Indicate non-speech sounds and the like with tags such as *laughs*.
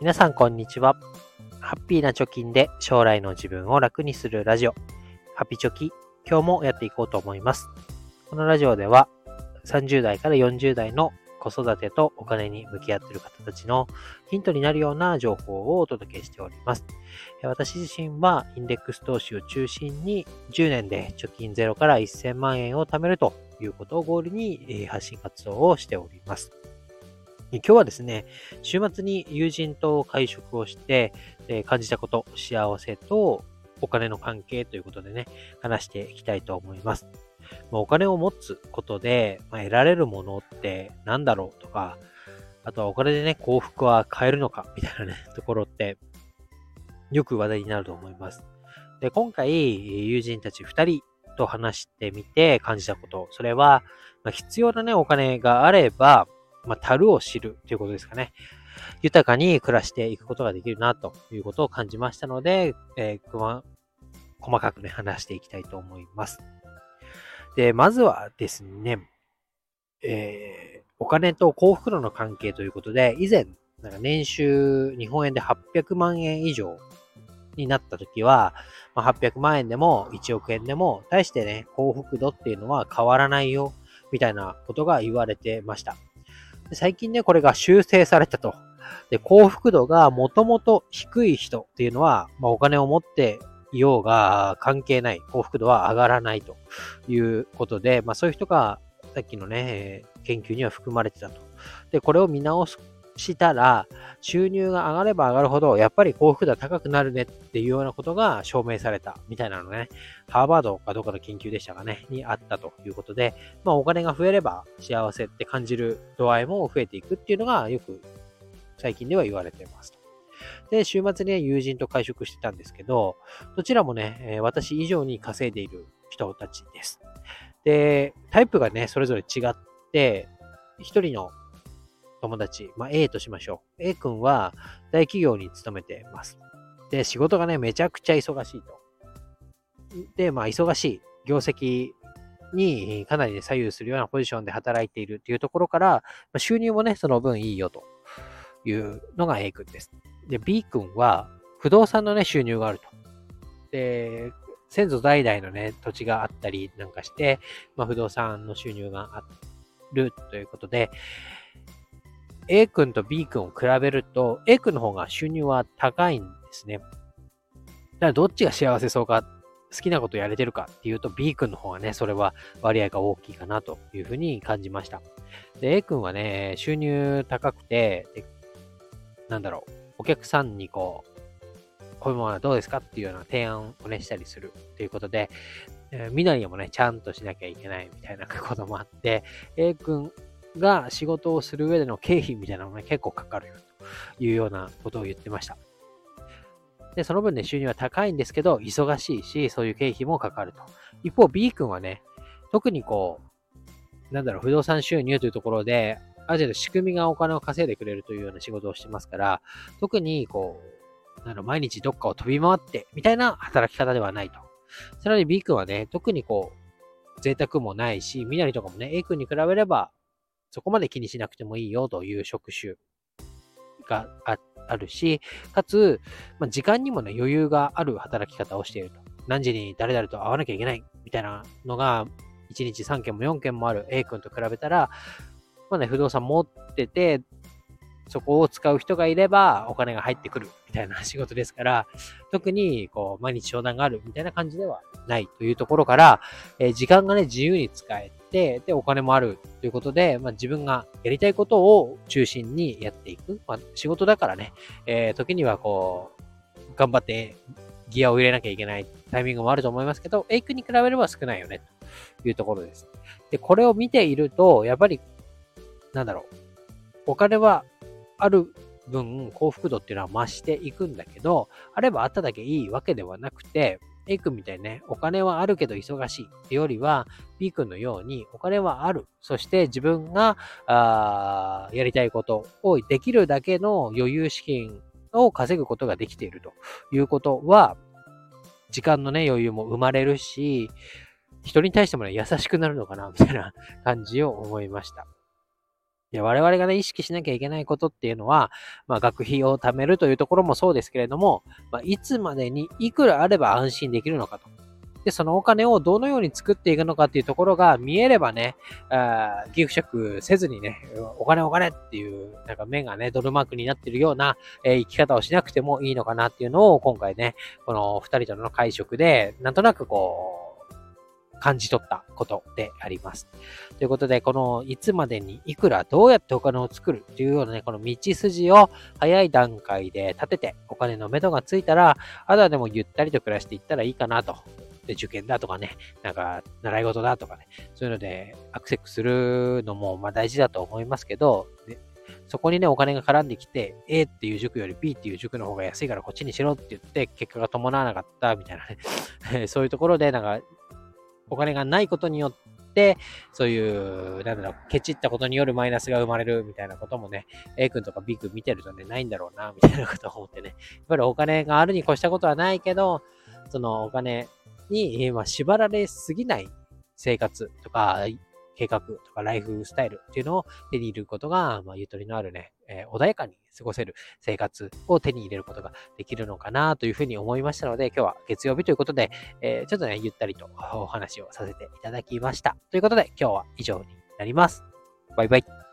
皆さんこんにちは。ハッピーな貯金で将来の自分を楽にするラジオ、ハピチョキ、今日もやっていこうと思います。このラジオでは30代から40代の子育てとお金に向き合っている方たちのヒントになるような情報をお届けしております。私自身はインデックス投資を中心に10年で貯金ゼロから1000万円を貯めるということをゴールに発信活動をしております。今日はですね、週末に友人と会食をして、え感じたこと、幸せとお金の関係ということでね、話していきたいと思います。まお金を持つことで、ま、得られるものって何だろうとか、あとはお金でね、幸福は買えるのかみたいなね、*laughs* ところって、よく話題になると思います。で、今回、友人たち2人と話してみて感じたこと、それは、ま、必要なね、お金があれば、まあ、樽を知るということですかね。豊かに暮らしていくことができるなということを感じましたので、えー、細かくね、話していきたいと思います。で、まずはですね、えー、お金と幸福度の関係ということで、以前、なんか年収日本円で800万円以上になった時は、まあ、800万円でも1億円でも、対してね、幸福度っていうのは変わらないよ、みたいなことが言われてました。で最近ね、これが修正されたと。で、幸福度がもともと低い人っていうのは、まあ、お金を持っていようが関係ない。幸福度は上がらないということで、まあ、そういう人がさっきのね、研究には含まれてたと。で、これを見直すしたら、収入が上がれば上がるほど、やっぱり幸福度は高くなるねっていうようなことが証明されたみたいなのね、ハーバードかどうかの研究でしたかね、にあったということで、まあお金が増えれば幸せって感じる度合いも増えていくっていうのがよく最近では言われていますで、週末に、友人と会食してたんですけど、どちらもね、私以上に稼いでいる人たちです。で、タイプがね、それぞれ違って、一人の友達、まあ、A としましょう。A 君は大企業に勤めてます。で、仕事がね、めちゃくちゃ忙しいと。で、まあ、忙しい。業績にかなり、ね、左右するようなポジションで働いているっていうところから、ま、収入もね、その分いいよというのが A 君です。で、B 君は不動産のね、収入があると。で、先祖代々のね、土地があったりなんかして、まあ、不動産の収入があるということで、A 君と B 君を比べると、A 君の方が収入は高いんですね。だからどっちが幸せそうか、好きなことやれてるかっていうと B 君の方がね、それは割合が大きいかなというふうに感じました。で、A 君はね、収入高くて、なんだろう、お客さんにこう、こういうものはどうですかっていうような提案をね、したりするということで、えー、みなりもね、ちゃんとしなきゃいけないみたいなこともあって、A 君が仕事をする上での経費みたいなのが、結構かかるよというようなことを言ってました。で、その分ね、収入は高いんですけど、忙しいし、そういう経費もかかると。一方、B 君はね、特にこう、なんだろう、不動産収入というところで、ある程度仕組みがお金を稼いでくれるというような仕事をしてますから、特にこう、なんだろ毎日どっかを飛び回って、みたいな働き方ではないと。さらに B 君はね、特にこう、贅沢もないし、みなりとかもね、A 君に比べれば、そこまで気にしなくてもいいよという職種があるし、かつ、まあ、時間にもね、余裕がある働き方をしていると。何時に誰々と会わなきゃいけないみたいなのが、1日3件も4件もある A 君と比べたら、まあね、不動産持ってて、そこを使う人がいればお金が入ってくるみたいな仕事ですから、特にこう毎日商談があるみたいな感じではないというところから、えー、時間がね、自由に使えて、で、お金もあるということで、まあ、自分がやりたいことを中心にやっていく。まあ、仕事だからね、えー、時にはこう、頑張ってギアを入れなきゃいけないタイミングもあると思いますけど、エイクに比べれば少ないよね、というところです。で、これを見ていると、やっぱり、なんだろう、お金はある分幸福度っていうのは増していくんだけど、あればあっただけいいわけではなくて、A 君みたいにね、お金はあるけど忙しいってよりは、B 君のようにお金はある。そして自分が、あやりたいことをできるだけの余裕資金を稼ぐことができているということは、時間のね、余裕も生まれるし、人に対してもね、優しくなるのかな、みたいな感じを思いました。で我々がね、意識しなきゃいけないことっていうのは、まあ、学費を貯めるというところもそうですけれども、まあ、いつまでにいくらあれば安心できるのかと。で、そのお金をどのように作っていくのかっていうところが見えればね、あギフ食せずにね、お金お金っていう、なんか目がね、ドルマークになってるような、えー、生き方をしなくてもいいのかなっていうのを今回ね、この二人との会食で、なんとなくこう、感じ取ったことであります。ということで、このいつまでにいくらどうやってお金を作るっていうようなね、この道筋を早い段階で立ててお金の目処がついたら、あとはでもゆったりと暮らしていったらいいかなと。で、受験だとかね、なんか習い事だとかね、そういうのでアクセスするのもまあ大事だと思いますけど、そこにね、お金が絡んできて、A っていう塾より B っていう塾の方が安いからこっちにしろって言って、結果が伴わなかったみたいなね *laughs* そういうところで、なんか、お金がないことによって、そういう、なんだろう、ケチったことによるマイナスが生まれるみたいなこともね、A 君とか B 君見てるとね、ないんだろうな、みたいなことを思ってね。やっぱりお金があるに越したことはないけど、そのお金に、まあ、縛られすぎない生活とか、計画とかライフスタイルっていうのを手に入れることが、まあ、ゆとりのあるね、えー、穏やかに過ごせる生活を手に入れることができるのかなというふうに思いましたので、今日は月曜日ということで、えー、ちょっとね、ゆったりとお話をさせていただきました。ということで、今日は以上になります。バイバイ。